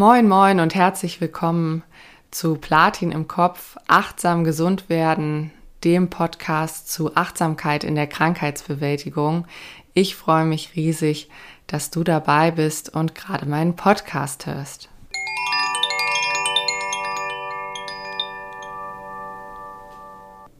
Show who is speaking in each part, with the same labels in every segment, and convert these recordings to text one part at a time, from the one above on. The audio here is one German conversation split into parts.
Speaker 1: Moin, moin und herzlich willkommen zu Platin im Kopf, achtsam gesund werden, dem Podcast zu Achtsamkeit in der Krankheitsbewältigung. Ich freue mich riesig, dass du dabei bist und gerade meinen Podcast hörst.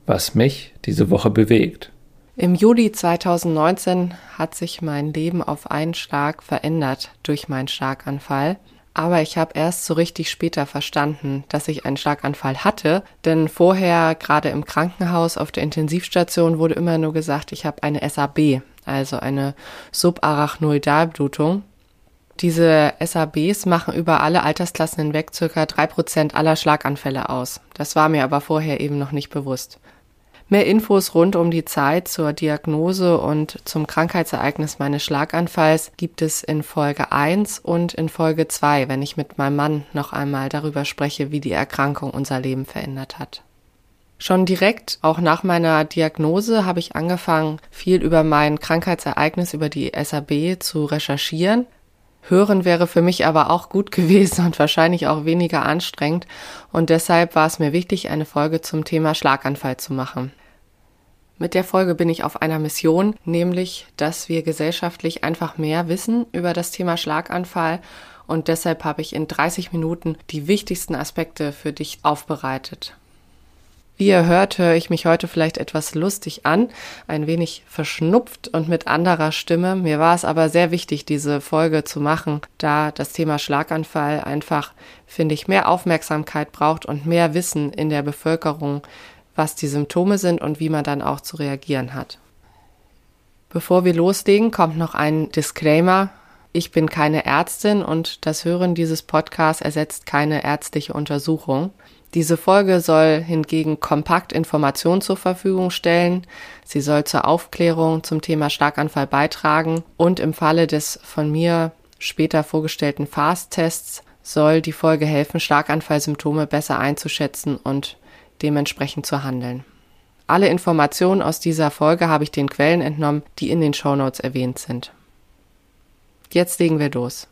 Speaker 2: Was mich diese Woche bewegt.
Speaker 1: Im Juli 2019 hat sich mein Leben auf einen Schlag verändert durch meinen Schlaganfall. Aber ich habe erst so richtig später verstanden, dass ich einen Schlaganfall hatte, denn vorher, gerade im Krankenhaus auf der Intensivstation, wurde immer nur gesagt, ich habe eine SAB, also eine Subarachnoidalblutung. Diese SABs machen über alle Altersklassen hinweg drei Prozent aller Schlaganfälle aus. Das war mir aber vorher eben noch nicht bewusst. Mehr Infos rund um die Zeit zur Diagnose und zum Krankheitsereignis meines Schlaganfalls gibt es in Folge 1 und in Folge 2, wenn ich mit meinem Mann noch einmal darüber spreche, wie die Erkrankung unser Leben verändert hat. Schon direkt, auch nach meiner Diagnose, habe ich angefangen, viel über mein Krankheitsereignis, über die SAB zu recherchieren Hören wäre für mich aber auch gut gewesen und wahrscheinlich auch weniger anstrengend und deshalb war es mir wichtig, eine Folge zum Thema Schlaganfall zu machen. Mit der Folge bin ich auf einer Mission, nämlich, dass wir gesellschaftlich einfach mehr wissen über das Thema Schlaganfall und deshalb habe ich in 30 Minuten die wichtigsten Aspekte für dich aufbereitet. Wie ihr hört, höre ich mich heute vielleicht etwas lustig an, ein wenig verschnupft und mit anderer Stimme. Mir war es aber sehr wichtig, diese Folge zu machen, da das Thema Schlaganfall einfach, finde ich, mehr Aufmerksamkeit braucht und mehr Wissen in der Bevölkerung, was die Symptome sind und wie man dann auch zu reagieren hat. Bevor wir loslegen, kommt noch ein Disclaimer. Ich bin keine Ärztin und das Hören dieses Podcasts ersetzt keine ärztliche Untersuchung. Diese Folge soll hingegen kompakt Informationen zur Verfügung stellen. Sie soll zur Aufklärung zum Thema Schlaganfall beitragen und im Falle des von mir später vorgestellten Fast-Tests soll die Folge helfen, Schlaganfallsymptome besser einzuschätzen und dementsprechend zu handeln. Alle Informationen aus dieser Folge habe ich den Quellen entnommen, die in den Shownotes erwähnt sind. Jetzt legen wir los.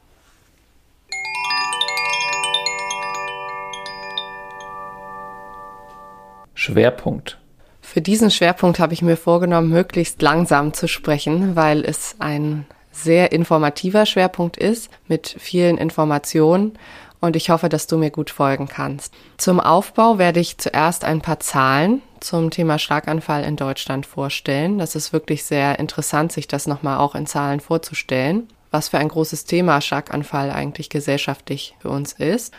Speaker 2: Schwerpunkt.
Speaker 1: Für diesen Schwerpunkt habe ich mir vorgenommen, möglichst langsam zu sprechen, weil es ein sehr informativer Schwerpunkt ist mit vielen Informationen und ich hoffe, dass du mir gut folgen kannst. Zum Aufbau werde ich zuerst ein paar Zahlen zum Thema Schlaganfall in Deutschland vorstellen. Das ist wirklich sehr interessant, sich das nochmal auch in Zahlen vorzustellen, was für ein großes Thema Schlaganfall eigentlich gesellschaftlich für uns ist.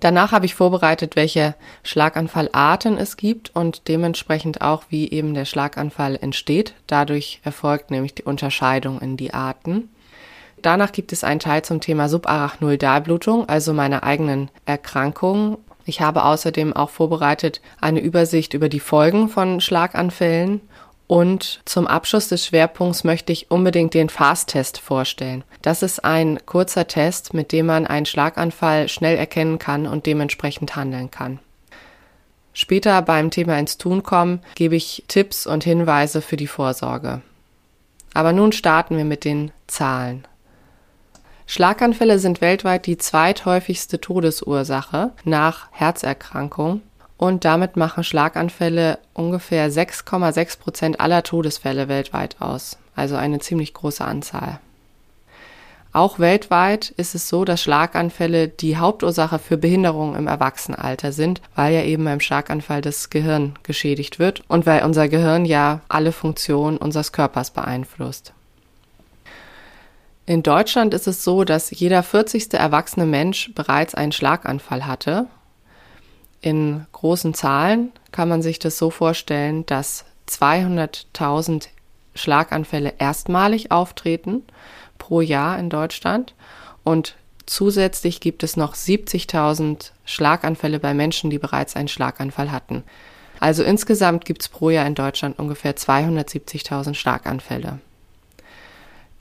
Speaker 1: Danach habe ich vorbereitet, welche Schlaganfallarten es gibt und dementsprechend auch, wie eben der Schlaganfall entsteht. Dadurch erfolgt nämlich die Unterscheidung in die Arten. Danach gibt es einen Teil zum Thema Subarachnoidalblutung, also meine eigenen Erkrankungen. Ich habe außerdem auch vorbereitet eine Übersicht über die Folgen von Schlaganfällen und zum Abschluss des Schwerpunkts möchte ich unbedingt den Fast-Test vorstellen. Das ist ein kurzer Test, mit dem man einen Schlaganfall schnell erkennen kann und dementsprechend handeln kann. Später beim Thema ins Tun kommen gebe ich Tipps und Hinweise für die Vorsorge. Aber nun starten wir mit den Zahlen. Schlaganfälle sind weltweit die zweithäufigste Todesursache nach Herzerkrankung und damit machen Schlaganfälle ungefähr 6,6 Prozent aller Todesfälle weltweit aus, also eine ziemlich große Anzahl. Auch weltweit ist es so, dass Schlaganfälle die Hauptursache für Behinderungen im Erwachsenenalter sind, weil ja eben beim Schlaganfall das Gehirn geschädigt wird und weil unser Gehirn ja alle Funktionen unseres Körpers beeinflusst. In Deutschland ist es so, dass jeder 40. erwachsene Mensch bereits einen Schlaganfall hatte in großen Zahlen kann man sich das so vorstellen, dass 200.000 Schlaganfälle erstmalig auftreten pro Jahr in Deutschland und zusätzlich gibt es noch 70.000 Schlaganfälle bei Menschen, die bereits einen Schlaganfall hatten. Also insgesamt gibt es pro Jahr in Deutschland ungefähr 270.000 Schlaganfälle.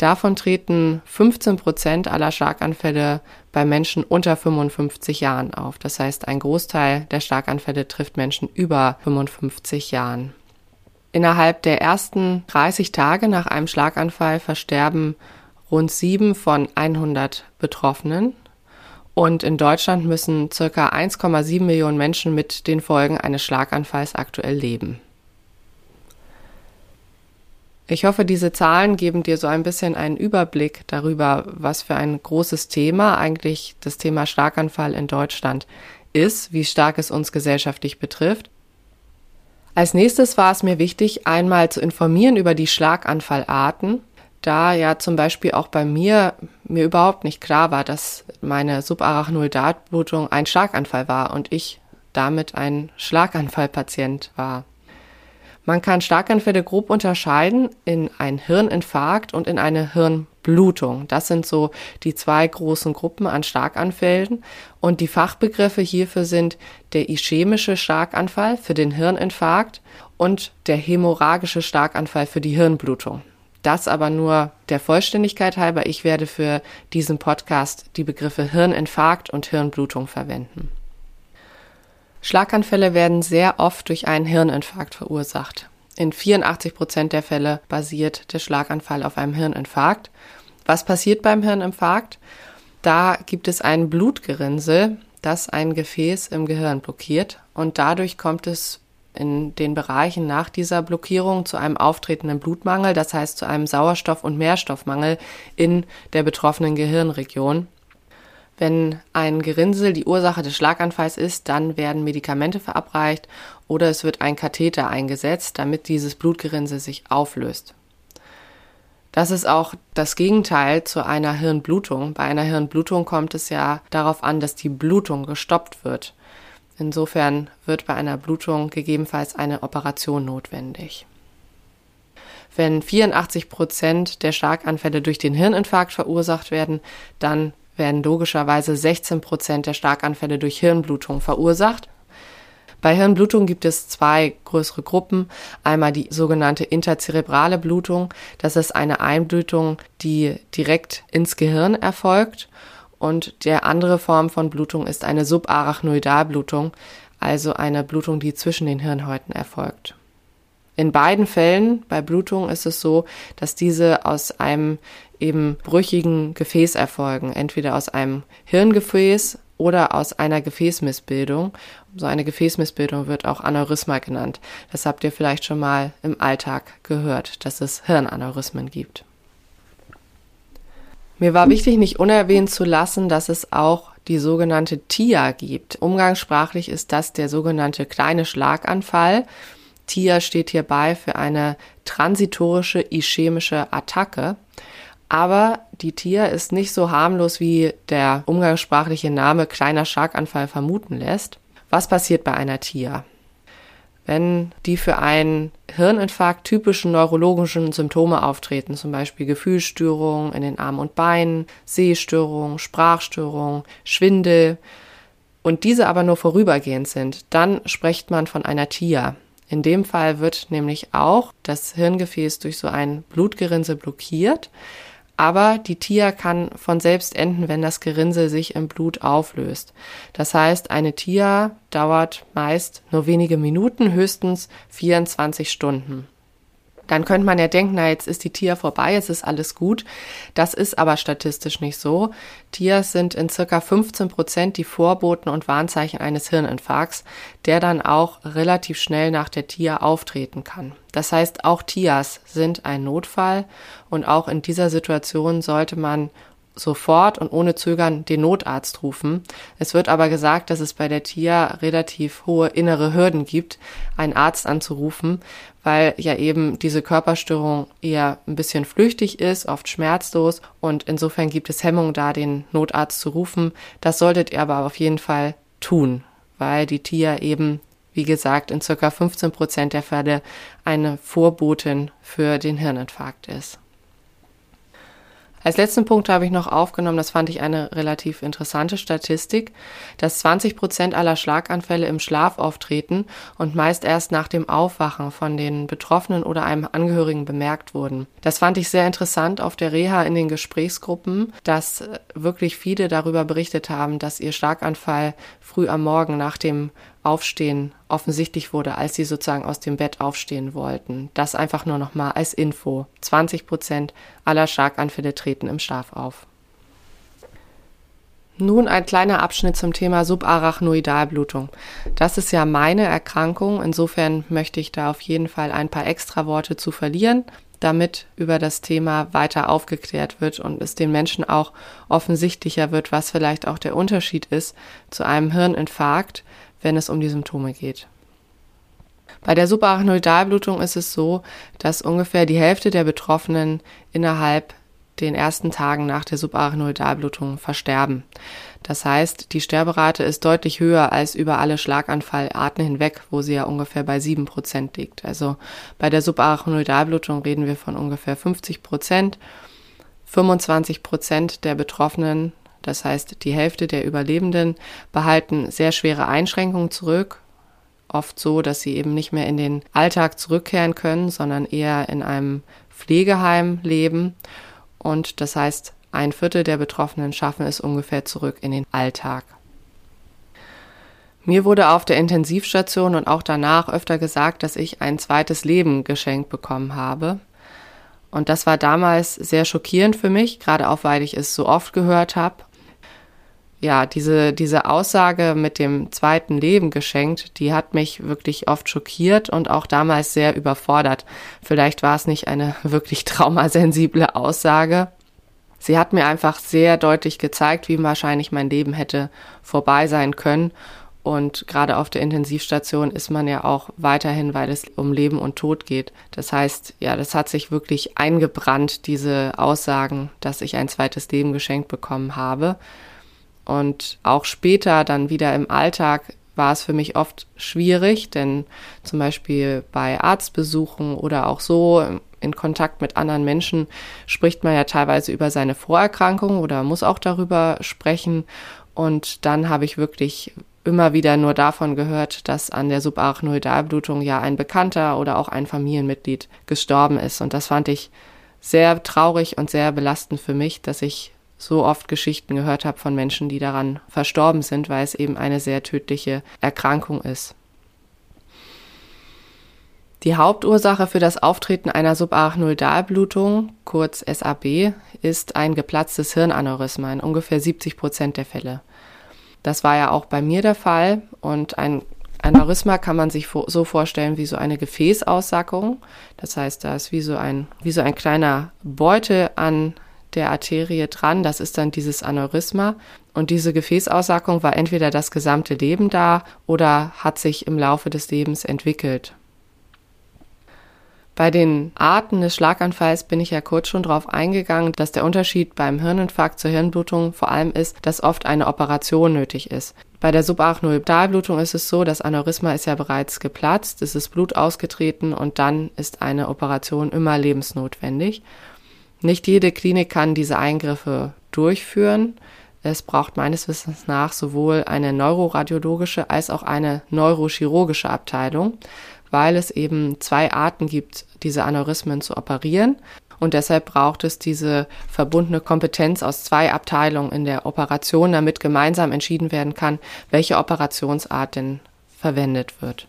Speaker 1: Davon treten 15 Prozent aller Schlaganfälle bei Menschen unter 55 Jahren auf. Das heißt, ein Großteil der Schlaganfälle trifft Menschen über 55 Jahren. Innerhalb der ersten 30 Tage nach einem Schlaganfall versterben rund sieben von 100 Betroffenen Und in Deutschland müssen circa 1,7 Millionen Menschen mit den Folgen eines Schlaganfalls aktuell leben. Ich hoffe, diese Zahlen geben dir so ein bisschen einen Überblick darüber, was für ein großes Thema eigentlich das Thema Schlaganfall in Deutschland ist, wie stark es uns gesellschaftlich betrifft. Als nächstes war es mir wichtig, einmal zu informieren über die Schlaganfallarten, da ja zum Beispiel auch bei mir mir überhaupt nicht klar war, dass meine Subarachnoidatblutung ein Schlaganfall war und ich damit ein Schlaganfallpatient war. Man kann Schlaganfälle grob unterscheiden in einen Hirninfarkt und in eine Hirnblutung. Das sind so die zwei großen Gruppen an Schlaganfällen. Und die Fachbegriffe hierfür sind der ischämische Schlaganfall für den Hirninfarkt und der hämorrhagische Schlaganfall für die Hirnblutung. Das aber nur der Vollständigkeit halber. Ich werde für diesen Podcast die Begriffe Hirninfarkt und Hirnblutung verwenden. Schlaganfälle werden sehr oft durch einen Hirninfarkt verursacht. In 84 Prozent der Fälle basiert der Schlaganfall auf einem Hirninfarkt. Was passiert beim Hirninfarkt? Da gibt es ein Blutgerinnsel, das ein Gefäß im Gehirn blockiert und dadurch kommt es in den Bereichen nach dieser Blockierung zu einem auftretenden Blutmangel, das heißt zu einem Sauerstoff- und Mehrstoffmangel in der betroffenen Gehirnregion. Wenn ein Gerinnsel die Ursache des Schlaganfalls ist, dann werden Medikamente verabreicht oder es wird ein Katheter eingesetzt, damit dieses Blutgerinnsel sich auflöst. Das ist auch das Gegenteil zu einer Hirnblutung. Bei einer Hirnblutung kommt es ja darauf an, dass die Blutung gestoppt wird. Insofern wird bei einer Blutung gegebenenfalls eine Operation notwendig. Wenn 84 Prozent der Schlaganfälle durch den Hirninfarkt verursacht werden, dann werden logischerweise 16 Prozent der Starkanfälle durch Hirnblutung verursacht. Bei Hirnblutung gibt es zwei größere Gruppen. Einmal die sogenannte interzerebrale Blutung. Das ist eine Einblutung, die direkt ins Gehirn erfolgt. Und der andere Form von Blutung ist eine Subarachnoidalblutung, also eine Blutung, die zwischen den Hirnhäuten erfolgt. In beiden Fällen bei Blutung ist es so, dass diese aus einem eben brüchigen Gefäß erfolgen, entweder aus einem Hirngefäß oder aus einer Gefäßmissbildung. So eine Gefäßmissbildung wird auch Aneurysma genannt. Das habt ihr vielleicht schon mal im Alltag gehört, dass es Hirnaneurysmen gibt. Mir war wichtig, nicht unerwähnt zu lassen, dass es auch die sogenannte TIA gibt. Umgangssprachlich ist das der sogenannte kleine Schlaganfall. TIA steht hierbei für eine transitorische ischämische Attacke. Aber die TIA ist nicht so harmlos, wie der umgangssprachliche Name kleiner Schlaganfall vermuten lässt. Was passiert bei einer TIA? Wenn die für einen Hirninfarkt typischen neurologischen Symptome auftreten, zum Beispiel Gefühlsstörungen in den Armen und Beinen, Sehstörungen, Sprachstörungen, Schwindel, und diese aber nur vorübergehend sind, dann spricht man von einer TIA. In dem Fall wird nämlich auch das Hirngefäß durch so ein Blutgerinnsel blockiert, aber die TIA kann von selbst enden, wenn das Gerinnsel sich im Blut auflöst. Das heißt, eine TIA dauert meist nur wenige Minuten, höchstens 24 Stunden. Dann könnte man ja denken, na, jetzt ist die TIA vorbei, jetzt ist alles gut. Das ist aber statistisch nicht so. TIAs sind in circa 15 Prozent die Vorboten und Warnzeichen eines Hirninfarkts, der dann auch relativ schnell nach der TIA auftreten kann. Das heißt, auch TIAs sind ein Notfall und auch in dieser Situation sollte man sofort und ohne Zögern den Notarzt rufen. Es wird aber gesagt, dass es bei der TIA relativ hohe innere Hürden gibt, einen Arzt anzurufen, weil ja eben diese Körperstörung eher ein bisschen flüchtig ist, oft schmerzlos und insofern gibt es Hemmung da, den Notarzt zu rufen. Das solltet ihr aber auf jeden Fall tun, weil die TIA eben wie gesagt, in circa 15 Prozent der Fälle eine Vorbotin für den Hirninfarkt ist. Als letzten Punkt habe ich noch aufgenommen, das fand ich eine relativ interessante Statistik, dass 20 Prozent aller Schlaganfälle im Schlaf auftreten und meist erst nach dem Aufwachen von den Betroffenen oder einem Angehörigen bemerkt wurden. Das fand ich sehr interessant auf der Reha in den Gesprächsgruppen, dass wirklich viele darüber berichtet haben, dass ihr Schlaganfall früh am Morgen nach dem Aufstehen offensichtlich wurde, als sie sozusagen aus dem Bett aufstehen wollten. Das einfach nur noch mal als Info. 20 Prozent aller Schlaganfälle treten im Schlaf auf. Nun ein kleiner Abschnitt zum Thema Subarachnoidalblutung. Das ist ja meine Erkrankung. Insofern möchte ich da auf jeden Fall ein paar extra Worte zu verlieren, damit über das Thema weiter aufgeklärt wird und es den Menschen auch offensichtlicher wird, was vielleicht auch der Unterschied ist zu einem Hirninfarkt, wenn es um die Symptome geht. Bei der Subarachnoidalblutung ist es so, dass ungefähr die Hälfte der Betroffenen innerhalb den ersten Tagen nach der Subarachnoidalblutung versterben. Das heißt, die Sterberate ist deutlich höher als über alle Schlaganfallarten hinweg, wo sie ja ungefähr bei sieben Prozent liegt. Also bei der Subarachnoidalblutung reden wir von ungefähr 50 Prozent. 25 Prozent der Betroffenen, das heißt die Hälfte der Überlebenden, behalten sehr schwere Einschränkungen zurück. Oft so, dass sie eben nicht mehr in den Alltag zurückkehren können, sondern eher in einem Pflegeheim leben und das heißt, ein Viertel der Betroffenen schaffen es ungefähr zurück in den Alltag. Mir wurde auf der Intensivstation und auch danach öfter gesagt, dass ich ein zweites Leben geschenkt bekommen habe. Und das war damals sehr schockierend für mich, gerade auch weil ich es so oft gehört habe ja, diese, diese Aussage mit dem zweiten Leben geschenkt, die hat mich wirklich oft schockiert und auch damals sehr überfordert. Vielleicht war es nicht eine wirklich traumasensible Aussage. Sie hat mir einfach sehr deutlich gezeigt, wie wahrscheinlich mein Leben hätte vorbei sein können. Und gerade auf der Intensivstation ist man ja auch weiterhin, weil es um Leben und Tod geht. Das heißt, ja, das hat sich wirklich eingebrannt, diese Aussagen, dass ich ein zweites Leben geschenkt bekommen habe. Und auch später dann wieder im Alltag war es für mich oft schwierig, denn zum Beispiel bei Arztbesuchen oder auch so in Kontakt mit anderen Menschen spricht man ja teilweise über seine Vorerkrankung oder muss auch darüber sprechen. Und dann habe ich wirklich immer wieder nur davon gehört, dass an der Subarachnoidalblutung ja ein Bekannter oder auch ein Familienmitglied gestorben ist. Und das fand ich sehr traurig und sehr belastend für mich, dass ich so oft Geschichten gehört habe von Menschen, die daran verstorben sind, weil es eben eine sehr tödliche Erkrankung ist. Die Hauptursache für das Auftreten einer Subarachnoidalblutung, kurz SAB, ist ein geplatztes Hirnaneurysma in ungefähr 70 Prozent der Fälle. Das war ja auch bei mir der Fall und ein Aneurysma kann man sich so vorstellen wie so eine Gefäßaussackung. Das heißt, da ist wie so ein, wie so ein kleiner Beutel an der Arterie dran. Das ist dann dieses Aneurysma. Und diese Gefäßaussackung war entweder das gesamte Leben da oder hat sich im Laufe des Lebens entwickelt. Bei den Arten des Schlaganfalls bin ich ja kurz schon darauf eingegangen, dass der Unterschied beim Hirninfarkt zur Hirnblutung vor allem ist, dass oft eine Operation nötig ist. Bei der Subarachnoidalblutung ist es so, das Aneurysma ist ja bereits geplatzt, es ist Blut ausgetreten und dann ist eine Operation immer lebensnotwendig. Nicht jede Klinik kann diese Eingriffe durchführen. Es braucht meines Wissens nach sowohl eine neuroradiologische als auch eine neurochirurgische Abteilung, weil es eben zwei Arten gibt, diese Aneurysmen zu operieren. Und deshalb braucht es diese verbundene Kompetenz aus zwei Abteilungen in der Operation, damit gemeinsam entschieden werden kann, welche Operationsart denn verwendet wird.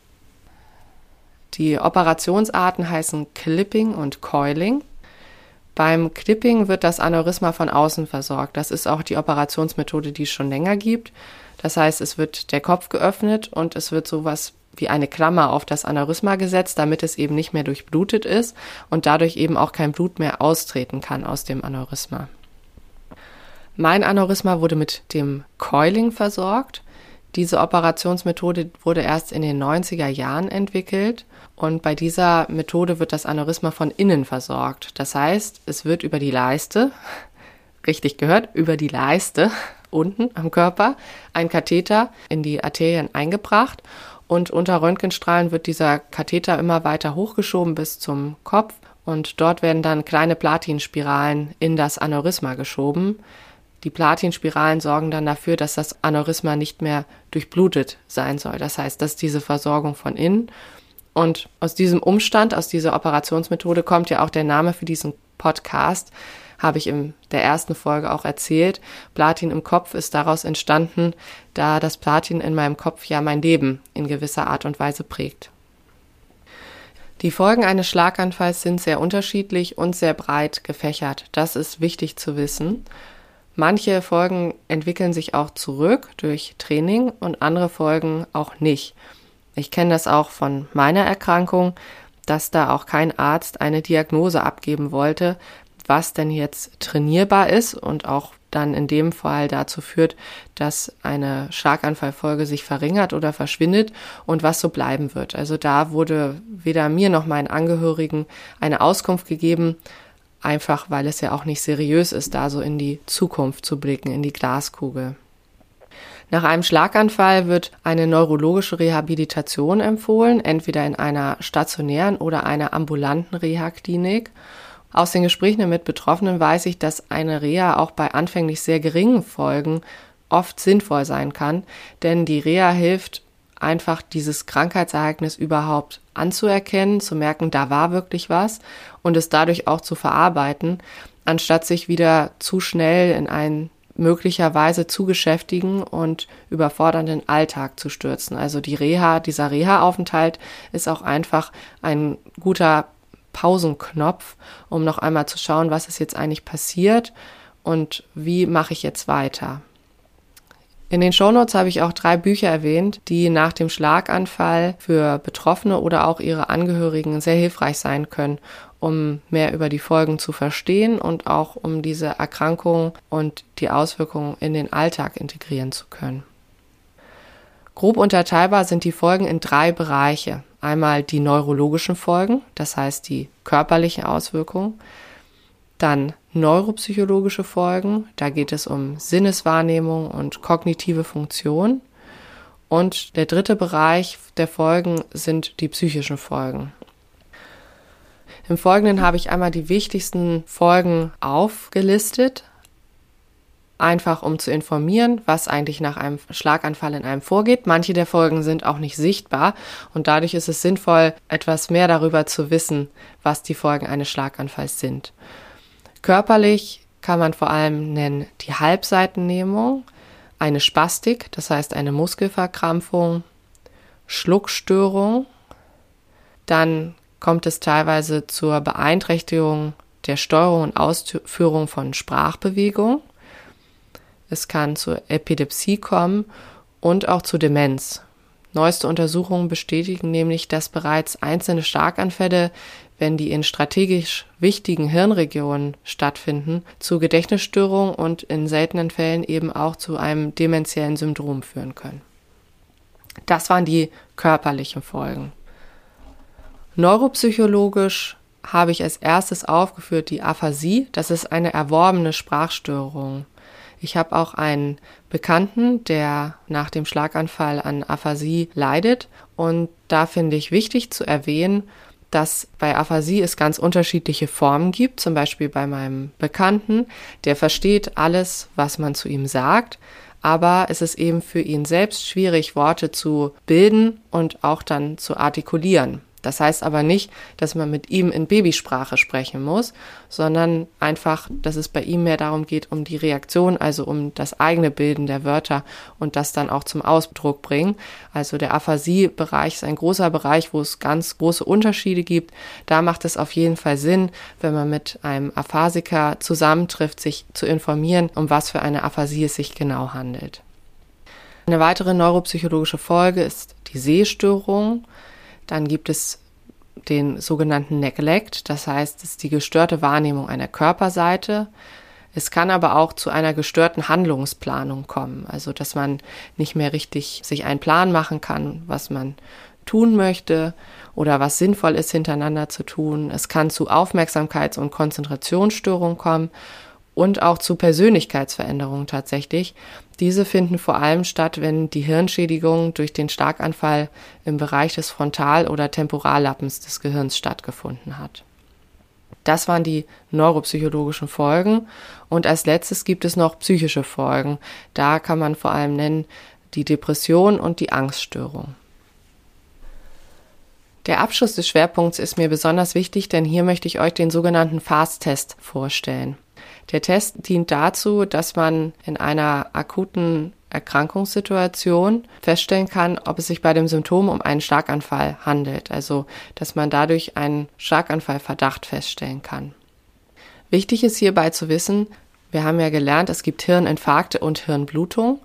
Speaker 1: Die Operationsarten heißen Clipping und Coiling. Beim Clipping wird das Aneurysma von außen versorgt. Das ist auch die Operationsmethode, die es schon länger gibt. Das heißt, es wird der Kopf geöffnet und es wird sowas wie eine Klammer auf das Aneurysma gesetzt, damit es eben nicht mehr durchblutet ist und dadurch eben auch kein Blut mehr austreten kann aus dem Aneurysma. Mein Aneurysma wurde mit dem Coiling versorgt. Diese Operationsmethode wurde erst in den 90er Jahren entwickelt und bei dieser Methode wird das Aneurysma von innen versorgt. Das heißt, es wird über die Leiste, richtig gehört, über die Leiste unten am Körper ein Katheter in die Arterien eingebracht und unter Röntgenstrahlen wird dieser Katheter immer weiter hochgeschoben bis zum Kopf und dort werden dann kleine Platinspiralen in das Aneurysma geschoben. Die Platinspiralen sorgen dann dafür, dass das Aneurysma nicht mehr durchblutet sein soll. Das heißt, dass diese Versorgung von innen. Und aus diesem Umstand, aus dieser Operationsmethode kommt ja auch der Name für diesen Podcast, habe ich in der ersten Folge auch erzählt. Platin im Kopf ist daraus entstanden, da das Platin in meinem Kopf ja mein Leben in gewisser Art und Weise prägt. Die Folgen eines Schlaganfalls sind sehr unterschiedlich und sehr breit gefächert. Das ist wichtig zu wissen. Manche Folgen entwickeln sich auch zurück durch Training und andere Folgen auch nicht. Ich kenne das auch von meiner Erkrankung, dass da auch kein Arzt eine Diagnose abgeben wollte, was denn jetzt trainierbar ist und auch dann in dem Fall dazu führt, dass eine Schlaganfallfolge sich verringert oder verschwindet und was so bleiben wird. Also da wurde weder mir noch meinen Angehörigen eine Auskunft gegeben, einfach weil es ja auch nicht seriös ist, da so in die Zukunft zu blicken, in die Glaskugel. Nach einem Schlaganfall wird eine neurologische Rehabilitation empfohlen, entweder in einer stationären oder einer ambulanten Reha-Klinik. Aus den Gesprächen mit Betroffenen weiß ich, dass eine Reha auch bei anfänglich sehr geringen Folgen oft sinnvoll sein kann, denn die Reha hilft einfach dieses Krankheitsereignis überhaupt anzuerkennen, zu merken, da war wirklich was und es dadurch auch zu verarbeiten, anstatt sich wieder zu schnell in einen möglicherweise zu beschäftigen und überfordernden Alltag zu stürzen. Also die Reha, dieser Reha-Aufenthalt ist auch einfach ein guter Pausenknopf, um noch einmal zu schauen, was ist jetzt eigentlich passiert und wie mache ich jetzt weiter. In den Shownotes habe ich auch drei Bücher erwähnt, die nach dem Schlaganfall für Betroffene oder auch ihre Angehörigen sehr hilfreich sein können, um mehr über die Folgen zu verstehen und auch um diese Erkrankung und die Auswirkungen in den Alltag integrieren zu können. Grob unterteilbar sind die Folgen in drei Bereiche. Einmal die neurologischen Folgen, das heißt die körperlichen Auswirkungen, dann neuropsychologische Folgen, da geht es um Sinneswahrnehmung und kognitive Funktion. Und der dritte Bereich der Folgen sind die psychischen Folgen. Im Folgenden habe ich einmal die wichtigsten Folgen aufgelistet, einfach um zu informieren, was eigentlich nach einem Schlaganfall in einem vorgeht. Manche der Folgen sind auch nicht sichtbar und dadurch ist es sinnvoll, etwas mehr darüber zu wissen, was die Folgen eines Schlaganfalls sind. Körperlich kann man vor allem nennen die Halbseitennehmung, eine Spastik, das heißt eine Muskelverkrampfung, Schluckstörung, dann kommt es teilweise zur Beeinträchtigung der Steuerung und Ausführung von Sprachbewegung. Es kann zur Epilepsie kommen und auch zu Demenz. Neueste Untersuchungen bestätigen nämlich, dass bereits einzelne Starkanfälle, wenn die in strategisch wichtigen Hirnregionen stattfinden, zu Gedächtnisstörungen und in seltenen Fällen eben auch zu einem dementiellen Syndrom führen können. Das waren die körperlichen Folgen. Neuropsychologisch habe ich als erstes aufgeführt die Aphasie. Das ist eine erworbene Sprachstörung. Ich habe auch einen Bekannten, der nach dem Schlaganfall an Aphasie leidet. Und da finde ich wichtig zu erwähnen, dass bei Aphasie es ganz unterschiedliche Formen gibt. Zum Beispiel bei meinem Bekannten, der versteht alles, was man zu ihm sagt. Aber es ist eben für ihn selbst schwierig, Worte zu bilden und auch dann zu artikulieren. Das heißt aber nicht, dass man mit ihm in Babysprache sprechen muss, sondern einfach, dass es bei ihm mehr darum geht, um die Reaktion, also um das eigene Bilden der Wörter und das dann auch zum Ausdruck bringen. Also der Aphasie-Bereich ist ein großer Bereich, wo es ganz große Unterschiede gibt. Da macht es auf jeden Fall Sinn, wenn man mit einem Aphasiker zusammentrifft, sich zu informieren, um was für eine Aphasie es sich genau handelt. Eine weitere neuropsychologische Folge ist die Sehstörung. Dann gibt es den sogenannten Neglect, das heißt, es ist die gestörte Wahrnehmung einer Körperseite. Es kann aber auch zu einer gestörten Handlungsplanung kommen, also dass man nicht mehr richtig sich einen Plan machen kann, was man tun möchte oder was sinnvoll ist hintereinander zu tun. Es kann zu Aufmerksamkeits- und Konzentrationsstörungen kommen und auch zu Persönlichkeitsveränderungen tatsächlich. Diese finden vor allem statt, wenn die Hirnschädigung durch den Starkanfall im Bereich des Frontal- oder Temporallappens des Gehirns stattgefunden hat. Das waren die neuropsychologischen Folgen. Und als letztes gibt es noch psychische Folgen. Da kann man vor allem nennen die Depression und die Angststörung. Der Abschluss des Schwerpunkts ist mir besonders wichtig, denn hier möchte ich euch den sogenannten Fast-Test vorstellen. Der Test dient dazu, dass man in einer akuten Erkrankungssituation feststellen kann, ob es sich bei dem Symptom um einen Schlaganfall handelt, also dass man dadurch einen Schlaganfallverdacht feststellen kann. Wichtig ist hierbei zu wissen, Wir haben ja gelernt, es gibt Hirninfarkte und Hirnblutung.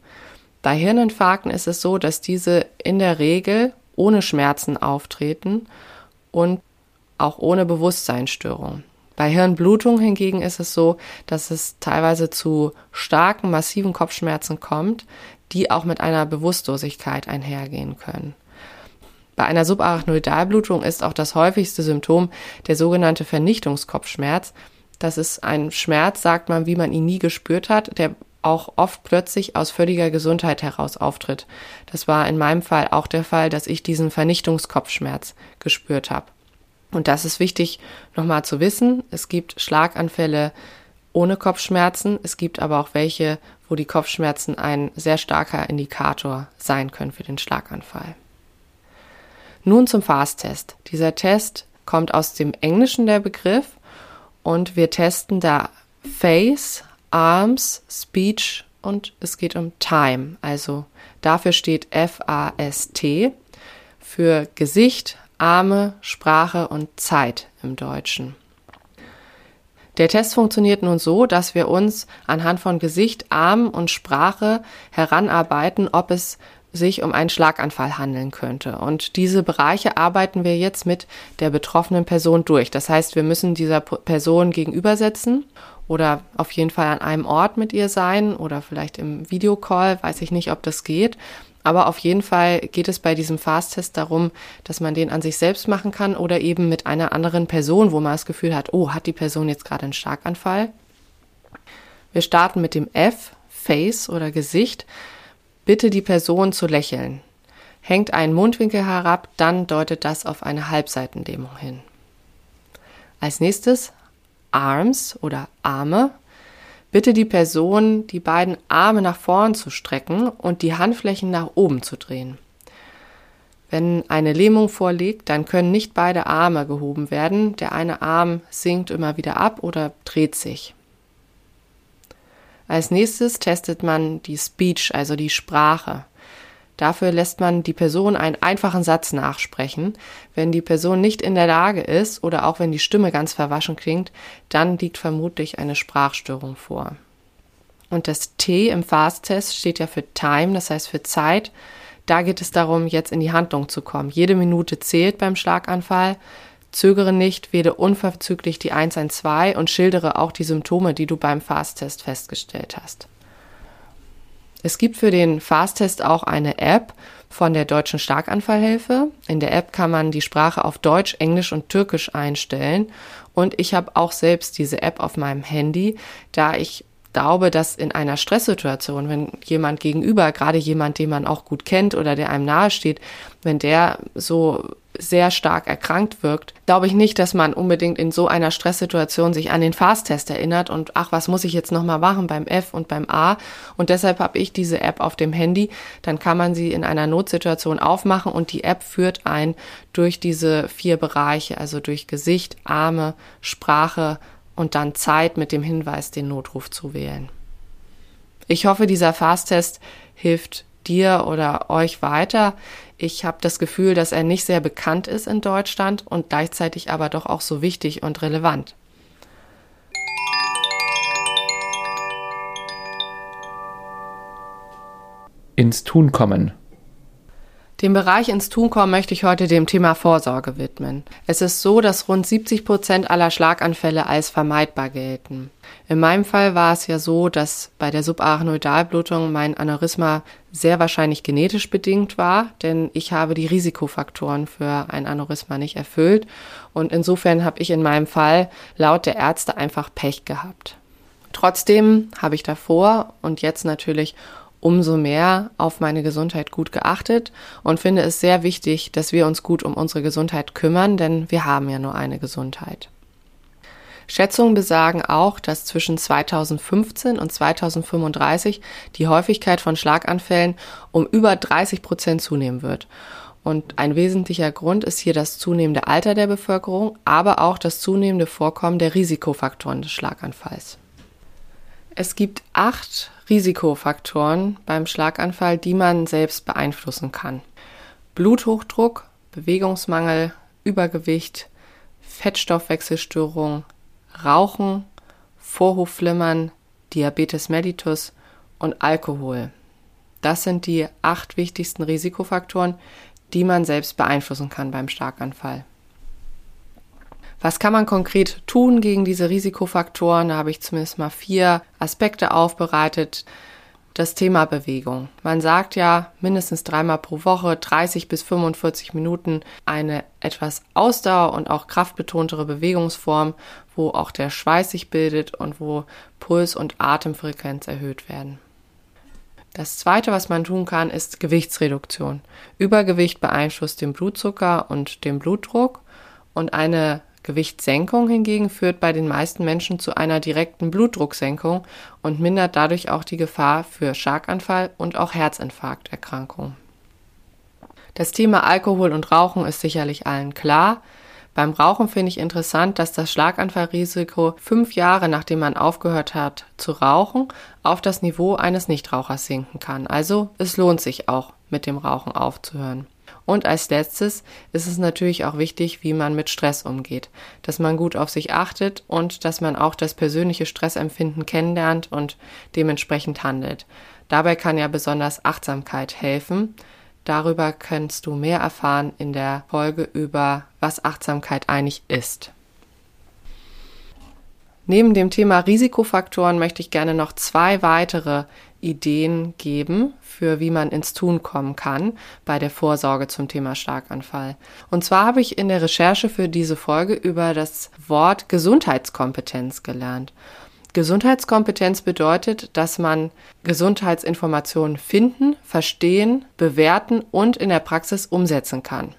Speaker 1: Bei Hirninfarkten ist es so, dass diese in der Regel ohne Schmerzen auftreten und auch ohne Bewusstseinsstörung. Bei Hirnblutung hingegen ist es so, dass es teilweise zu starken, massiven Kopfschmerzen kommt, die auch mit einer Bewusstlosigkeit einhergehen können. Bei einer Subarachnoidalblutung ist auch das häufigste Symptom der sogenannte Vernichtungskopfschmerz. Das ist ein Schmerz, sagt man, wie man ihn nie gespürt hat, der auch oft plötzlich aus völliger Gesundheit heraus auftritt. Das war in meinem Fall auch der Fall, dass ich diesen Vernichtungskopfschmerz gespürt habe. Und das ist wichtig nochmal zu wissen. Es gibt Schlaganfälle ohne Kopfschmerzen. Es gibt aber auch welche, wo die Kopfschmerzen ein sehr starker Indikator sein können für den Schlaganfall. Nun zum Fast-Test. Dieser Test kommt aus dem Englischen der Begriff und wir testen da Face, Arms, Speech und es geht um Time. Also dafür steht F-A-S-T für Gesicht, Arme, Sprache und Zeit im Deutschen. Der Test funktioniert nun so, dass wir uns anhand von Gesicht, Arm und Sprache heranarbeiten, ob es sich um einen Schlaganfall handeln könnte. Und diese Bereiche arbeiten wir jetzt mit der betroffenen Person durch. Das heißt, wir müssen dieser Person gegenübersetzen oder auf jeden Fall an einem Ort mit ihr sein oder vielleicht im Videocall, weiß ich nicht, ob das geht. Aber auf jeden Fall geht es bei diesem Fast-Test darum, dass man den an sich selbst machen kann oder eben mit einer anderen Person, wo man das Gefühl hat, oh, hat die Person jetzt gerade einen Schlaganfall? Wir starten mit dem F, Face oder Gesicht. Bitte die Person zu lächeln. Hängt ein Mundwinkel herab, dann deutet das auf eine Halbseitenlähmung hin. Als nächstes Arms oder Arme, bitte die Person, die beiden Arme nach vorn zu strecken und die Handflächen nach oben zu drehen. Wenn eine Lähmung vorliegt, dann können nicht beide Arme gehoben werden. Der eine Arm sinkt immer wieder ab oder dreht sich. Als nächstes testet man die Speech, also die Sprache. Dafür lässt man die Person einen einfachen Satz nachsprechen. Wenn die Person nicht in der Lage ist oder auch wenn die Stimme ganz verwaschen klingt, dann liegt vermutlich eine Sprachstörung vor. Und das T im Fast-Test steht ja für Time, das heißt für Zeit. Da geht es darum, jetzt in die Handlung zu kommen. Jede Minute zählt beim Schlaganfall. Zögere nicht, wähle unverzüglich die 112 und schildere auch die Symptome, die du beim Fast-Test festgestellt hast. Es gibt für den Fast-Test auch eine App von der Deutschen Starkanfallhilfe. In der App kann man die Sprache auf Deutsch, Englisch und Türkisch einstellen. Und ich habe auch selbst diese App auf meinem Handy, da ich glaube, dass in einer Stresssituation, wenn jemand gegenüber, gerade jemand, den man auch gut kennt oder der einem nahesteht, wenn der so sehr stark erkrankt wirkt, glaube ich nicht, dass man unbedingt in so einer Stresssituation sich an den Fast-Test erinnert und ach, was muss ich jetzt nochmal machen beim F und beim A? Und deshalb habe ich diese App auf dem Handy. Dann kann man sie in einer Notsituation aufmachen und die App führt ein durch diese vier Bereiche, also durch Gesicht, Arme, Sprache, und dann Zeit mit dem Hinweis, den Notruf zu wählen. Ich hoffe, dieser Fast-Test hilft dir oder euch weiter. Ich habe das Gefühl, dass er nicht sehr bekannt ist in Deutschland und gleichzeitig aber doch auch so wichtig und relevant.
Speaker 2: Ins Tun kommen.
Speaker 1: Den Bereich ins Tun kommen möchte ich heute dem Thema Vorsorge widmen. Es ist so, dass rund 70 Prozent aller Schlaganfälle als vermeidbar gelten. In meinem Fall war es ja so, dass bei der Subarachnoidalblutung mein Aneurysma sehr wahrscheinlich genetisch bedingt war, denn ich habe die Risikofaktoren für ein Aneurysma nicht erfüllt und insofern habe ich in meinem Fall laut der Ärzte einfach Pech gehabt. Trotzdem habe ich davor und jetzt natürlich umso mehr auf meine Gesundheit gut geachtet und finde es sehr wichtig, dass wir uns gut um unsere Gesundheit kümmern, denn wir haben ja nur eine Gesundheit. Schätzungen besagen auch, dass zwischen 2015 und 2035 die Häufigkeit von Schlaganfällen um über 30 Prozent zunehmen wird. Und ein wesentlicher Grund ist hier das zunehmende Alter der Bevölkerung, aber auch das zunehmende Vorkommen der Risikofaktoren des Schlaganfalls. Es gibt acht Risikofaktoren beim Schlaganfall, die man selbst beeinflussen kann. Bluthochdruck, Bewegungsmangel, Übergewicht, Fettstoffwechselstörung, Rauchen, Vorhofflimmern, Diabetes mellitus und Alkohol. Das sind die acht wichtigsten Risikofaktoren, die man selbst beeinflussen kann beim Starkanfall. Was kann man konkret tun gegen diese Risikofaktoren? Da habe ich zumindest mal vier Aspekte aufbereitet. Das Thema Bewegung. Man sagt ja mindestens dreimal pro Woche, 30 bis 45 Minuten, eine etwas ausdauer- und auch kraftbetontere Bewegungsform, wo auch der Schweiß sich bildet und wo Puls und Atemfrequenz erhöht werden. Das zweite, was man tun kann, ist Gewichtsreduktion. Übergewicht beeinflusst den Blutzucker und den Blutdruck und eine Gewichtssenkung hingegen führt bei den meisten Menschen zu einer direkten Blutdrucksenkung und mindert dadurch auch die Gefahr für Schlaganfall und auch Herzinfarkterkrankungen. Das Thema Alkohol und Rauchen ist sicherlich allen klar. Beim Rauchen finde ich interessant, dass das Schlaganfallrisiko fünf Jahre nachdem man aufgehört hat zu rauchen, auf das Niveau eines Nichtrauchers sinken kann. Also es lohnt sich auch, mit dem Rauchen aufzuhören. Und als letztes ist es natürlich auch wichtig, wie man mit Stress umgeht, dass man gut auf sich achtet und dass man auch das persönliche Stressempfinden kennenlernt und dementsprechend handelt. Dabei kann ja besonders Achtsamkeit helfen. Darüber kannst du mehr erfahren in der Folge über, was Achtsamkeit eigentlich ist. Neben dem Thema Risikofaktoren möchte ich gerne noch zwei weitere Ideen geben, für wie man ins Tun kommen kann bei der Vorsorge zum Thema Starkanfall. Und zwar habe ich in der Recherche für diese Folge über das Wort Gesundheitskompetenz gelernt. Gesundheitskompetenz bedeutet, dass man Gesundheitsinformationen finden, verstehen, bewerten und in der Praxis umsetzen kann.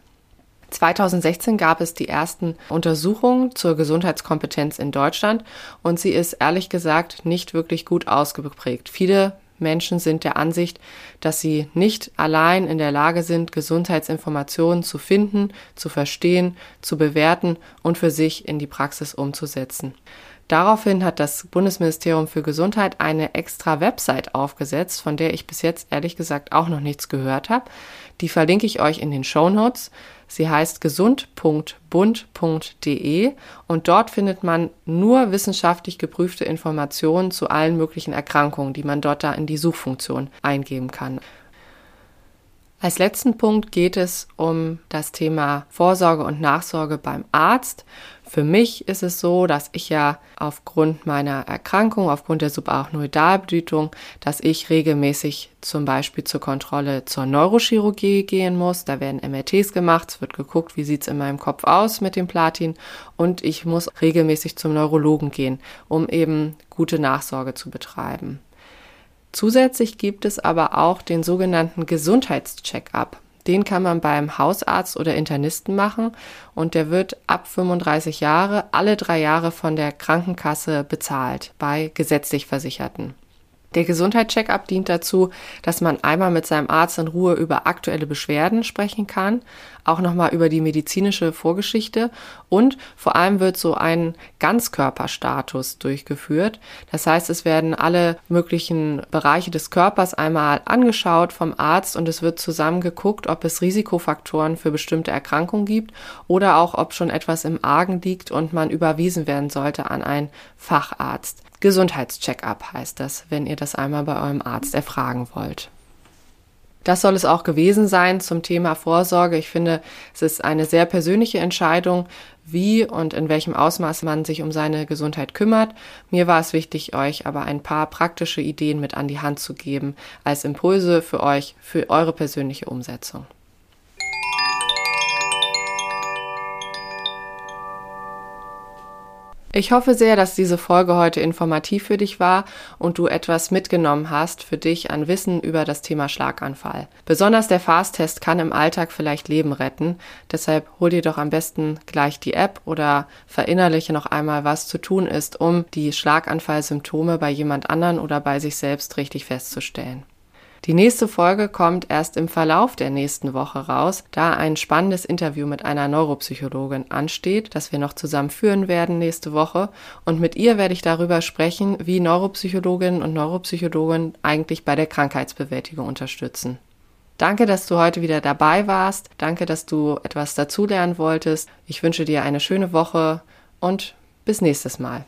Speaker 1: 2016 gab es die ersten Untersuchungen zur Gesundheitskompetenz in Deutschland und sie ist ehrlich gesagt nicht wirklich gut ausgeprägt. Viele Menschen sind der Ansicht, dass sie nicht allein in der Lage sind, Gesundheitsinformationen zu finden, zu verstehen, zu bewerten und für sich in die Praxis umzusetzen. Daraufhin hat das Bundesministerium für Gesundheit eine extra Website aufgesetzt, von der ich bis jetzt ehrlich gesagt auch noch nichts gehört habe. Die verlinke ich euch in den Show Notes. Sie heißt gesund.bund.de und dort findet man nur wissenschaftlich geprüfte Informationen zu allen möglichen Erkrankungen, die man dort da in die Suchfunktion eingeben kann. Als letzten Punkt geht es um das Thema Vorsorge und Nachsorge beim Arzt. Für mich ist es so, dass ich ja aufgrund meiner Erkrankung, aufgrund der Subarachnoidalblutung, dass ich regelmäßig zum Beispiel zur Kontrolle zur Neurochirurgie gehen muss. Da werden MRTs gemacht, es wird geguckt, wie sieht's in meinem Kopf aus mit dem Platin und ich muss regelmäßig zum Neurologen gehen, um eben gute Nachsorge zu betreiben. Zusätzlich gibt es aber auch den sogenannten Gesundheitscheck-up. Den kann man beim Hausarzt oder Internisten machen und der wird ab 35 Jahre alle drei Jahre von der Krankenkasse bezahlt bei gesetzlich Versicherten. Der Gesundheitscheckup dient dazu, dass man einmal mit seinem Arzt in Ruhe über aktuelle Beschwerden sprechen kann, auch nochmal über die medizinische Vorgeschichte und vor allem wird so ein Ganzkörperstatus durchgeführt. Das heißt, es werden alle möglichen Bereiche des Körpers einmal angeschaut vom Arzt und es wird zusammen geguckt, ob es Risikofaktoren für bestimmte Erkrankungen gibt oder auch ob schon etwas im Argen liegt und man überwiesen werden sollte an einen Facharzt. Gesundheitscheckup heißt das, wenn ihr das einmal bei eurem Arzt erfragen wollt. Das soll es auch gewesen sein zum Thema Vorsorge. Ich finde, es ist eine sehr persönliche Entscheidung, wie und in welchem Ausmaß man sich um seine Gesundheit kümmert. Mir war es wichtig, euch aber ein paar praktische Ideen mit an die Hand zu geben als Impulse für euch, für eure persönliche Umsetzung. Ich hoffe sehr, dass diese Folge heute informativ für dich war und du etwas mitgenommen hast für dich an Wissen über das Thema Schlaganfall. Besonders der Fast-Test kann im Alltag vielleicht Leben retten. Deshalb hol dir doch am besten gleich die App oder verinnerliche noch einmal, was zu tun ist, um die Schlaganfallsymptome bei jemand anderen oder bei sich selbst richtig festzustellen. Die nächste Folge kommt erst im Verlauf der nächsten Woche raus, da ein spannendes Interview mit einer Neuropsychologin ansteht, das wir noch zusammen führen werden nächste Woche. Und mit ihr werde ich darüber sprechen, wie Neuropsychologinnen und Neuropsychologen eigentlich bei der Krankheitsbewältigung unterstützen. Danke, dass du heute wieder dabei warst. Danke, dass du etwas dazulernen wolltest. Ich wünsche dir eine schöne Woche und bis nächstes Mal.